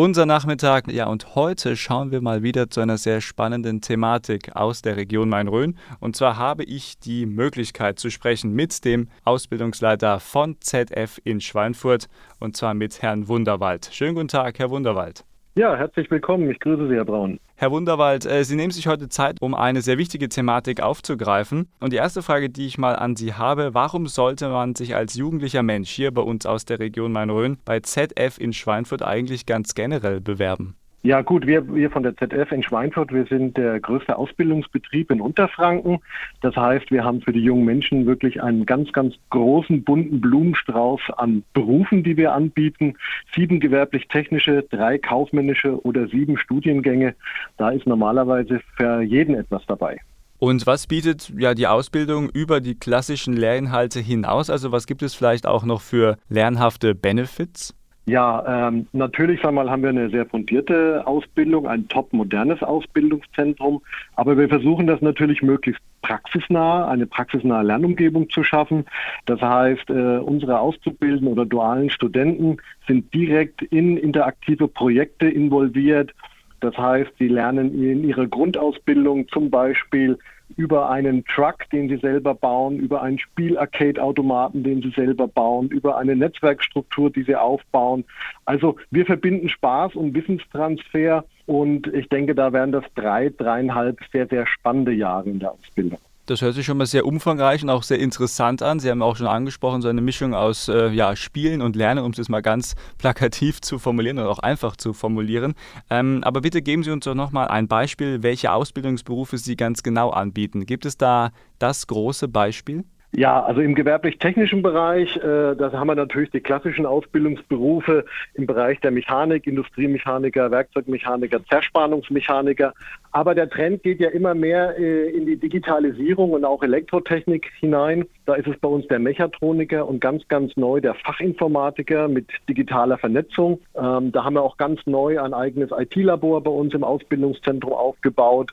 unser Nachmittag. Ja, und heute schauen wir mal wieder zu einer sehr spannenden Thematik aus der Region Main-Rhön. Und zwar habe ich die Möglichkeit zu sprechen mit dem Ausbildungsleiter von ZF in Schweinfurt und zwar mit Herrn Wunderwald. Schönen guten Tag, Herr Wunderwald. Ja, herzlich willkommen. Ich grüße Sie, Herr Braun. Herr Wunderwald, äh, Sie nehmen sich heute Zeit, um eine sehr wichtige Thematik aufzugreifen. Und die erste Frage, die ich mal an Sie habe, warum sollte man sich als jugendlicher Mensch hier bei uns aus der Region Main-Rhön bei ZF in Schweinfurt eigentlich ganz generell bewerben? Ja gut, wir, wir von der ZF in Schweinfurt, wir sind der größte Ausbildungsbetrieb in Unterfranken. Das heißt, wir haben für die jungen Menschen wirklich einen ganz, ganz großen, bunten Blumenstrauß an Berufen, die wir anbieten. Sieben gewerblich-technische, drei kaufmännische oder sieben Studiengänge. Da ist normalerweise für jeden etwas dabei. Und was bietet ja die Ausbildung über die klassischen Lehrinhalte hinaus? Also was gibt es vielleicht auch noch für lernhafte Benefits? Ja, ähm, natürlich einmal haben wir eine sehr fundierte Ausbildung, ein top modernes Ausbildungszentrum, aber wir versuchen das natürlich möglichst praxisnah, eine praxisnahe Lernumgebung zu schaffen. Das heißt, äh, unsere Auszubildenden oder dualen Studenten sind direkt in interaktive Projekte involviert. Das heißt, sie lernen in ihrer Grundausbildung zum Beispiel über einen Truck, den sie selber bauen, über einen Spiel-Arcade-Automaten, den sie selber bauen, über eine Netzwerkstruktur, die sie aufbauen. Also wir verbinden Spaß und Wissenstransfer und ich denke, da werden das drei, dreieinhalb sehr, sehr spannende Jahre in der Ausbildung. Das hört sich schon mal sehr umfangreich und auch sehr interessant an. Sie haben auch schon angesprochen, so eine Mischung aus äh, ja, Spielen und Lernen, um es mal ganz plakativ zu formulieren oder auch einfach zu formulieren. Ähm, aber bitte geben Sie uns doch nochmal ein Beispiel, welche Ausbildungsberufe Sie ganz genau anbieten. Gibt es da das große Beispiel? Ja, also im gewerblich-technischen Bereich, äh, da haben wir natürlich die klassischen Ausbildungsberufe im Bereich der Mechanik, Industriemechaniker, Werkzeugmechaniker, Zerspannungsmechaniker. Aber der Trend geht ja immer mehr äh, in die Digitalisierung und auch Elektrotechnik hinein. Da ist es bei uns der Mechatroniker und ganz, ganz neu der Fachinformatiker mit digitaler Vernetzung. Ähm, da haben wir auch ganz neu ein eigenes IT-Labor bei uns im Ausbildungszentrum aufgebaut.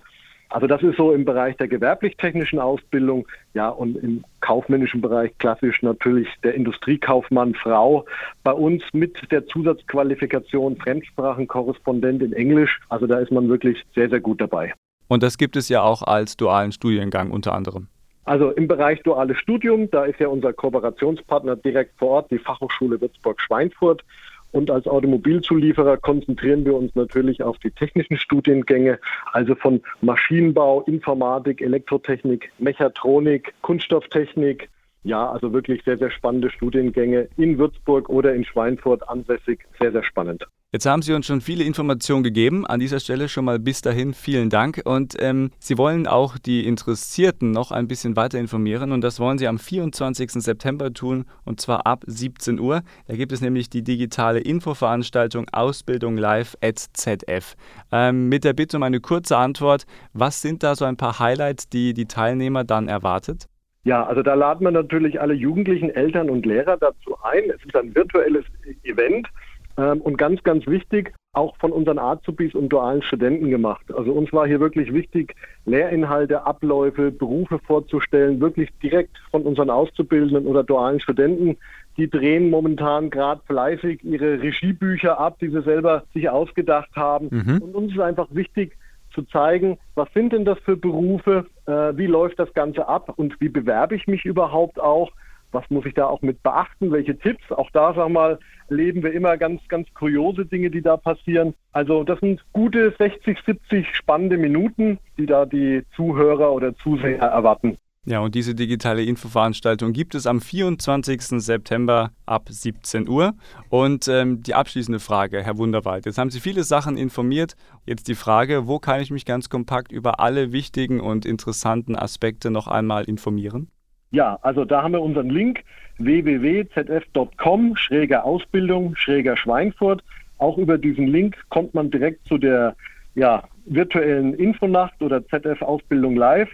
Also das ist so im Bereich der gewerblich-technischen Ausbildung, ja, und im kaufmännischen Bereich klassisch natürlich der Industriekaufmann Frau. Bei uns mit der Zusatzqualifikation Fremdsprachenkorrespondent in Englisch. Also da ist man wirklich sehr, sehr gut dabei. Und das gibt es ja auch als dualen Studiengang unter anderem. Also im Bereich duales Studium, da ist ja unser Kooperationspartner direkt vor Ort, die Fachhochschule Würzburg-Schweinfurt. Und als Automobilzulieferer konzentrieren wir uns natürlich auf die technischen Studiengänge, also von Maschinenbau, Informatik, Elektrotechnik, Mechatronik, Kunststofftechnik. Ja, also wirklich sehr, sehr spannende Studiengänge in Würzburg oder in Schweinfurt ansässig. Sehr, sehr spannend. Jetzt haben Sie uns schon viele Informationen gegeben. An dieser Stelle schon mal bis dahin vielen Dank. Und ähm, Sie wollen auch die Interessierten noch ein bisschen weiter informieren. Und das wollen Sie am 24. September tun, und zwar ab 17 Uhr. Da gibt es nämlich die digitale Infoveranstaltung Ausbildung Live at ZF. Ähm, mit der Bitte um eine kurze Antwort. Was sind da so ein paar Highlights, die die Teilnehmer dann erwartet? Ja, also da laden wir natürlich alle Jugendlichen, Eltern und Lehrer dazu ein. Es ist ein virtuelles Event. Ähm, und ganz, ganz wichtig, auch von unseren Azubis und dualen Studenten gemacht. Also uns war hier wirklich wichtig, Lehrinhalte, Abläufe, Berufe vorzustellen, wirklich direkt von unseren Auszubildenden oder dualen Studenten. Die drehen momentan gerade fleißig ihre Regiebücher ab, die sie selber sich ausgedacht haben. Mhm. Und uns ist einfach wichtig, zu zeigen, was sind denn das für Berufe, äh, wie läuft das Ganze ab und wie bewerbe ich mich überhaupt auch was muss ich da auch mit beachten? Welche Tipps? Auch da, sag mal, leben wir immer ganz, ganz kuriose Dinge, die da passieren. Also das sind gute 60, 70 spannende Minuten, die da die Zuhörer oder Zuseher erwarten. Ja, und diese digitale Infoveranstaltung gibt es am 24. September ab 17 Uhr. Und ähm, die abschließende Frage, Herr Wunderwald. Jetzt haben Sie viele Sachen informiert. Jetzt die Frage, wo kann ich mich ganz kompakt über alle wichtigen und interessanten Aspekte noch einmal informieren? Ja, also da haben wir unseren Link www.zf.com, schräger Ausbildung, schräger Schweinfurt. Auch über diesen Link kommt man direkt zu der ja, virtuellen Infonacht oder ZF Ausbildung Live.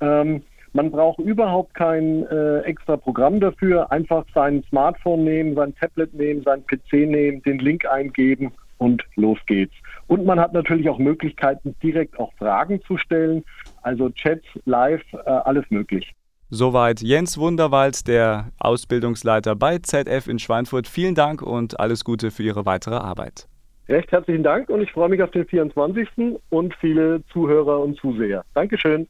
Ähm, man braucht überhaupt kein äh, extra Programm dafür. Einfach sein Smartphone nehmen, sein Tablet nehmen, sein PC nehmen, den Link eingeben und los geht's. Und man hat natürlich auch Möglichkeiten, direkt auch Fragen zu stellen. Also Chats, Live, äh, alles möglich. Soweit Jens Wunderwald, der Ausbildungsleiter bei ZF in Schweinfurt. Vielen Dank und alles Gute für Ihre weitere Arbeit. Recht herzlichen Dank und ich freue mich auf den 24. und viele Zuhörer und Zuseher. Dankeschön.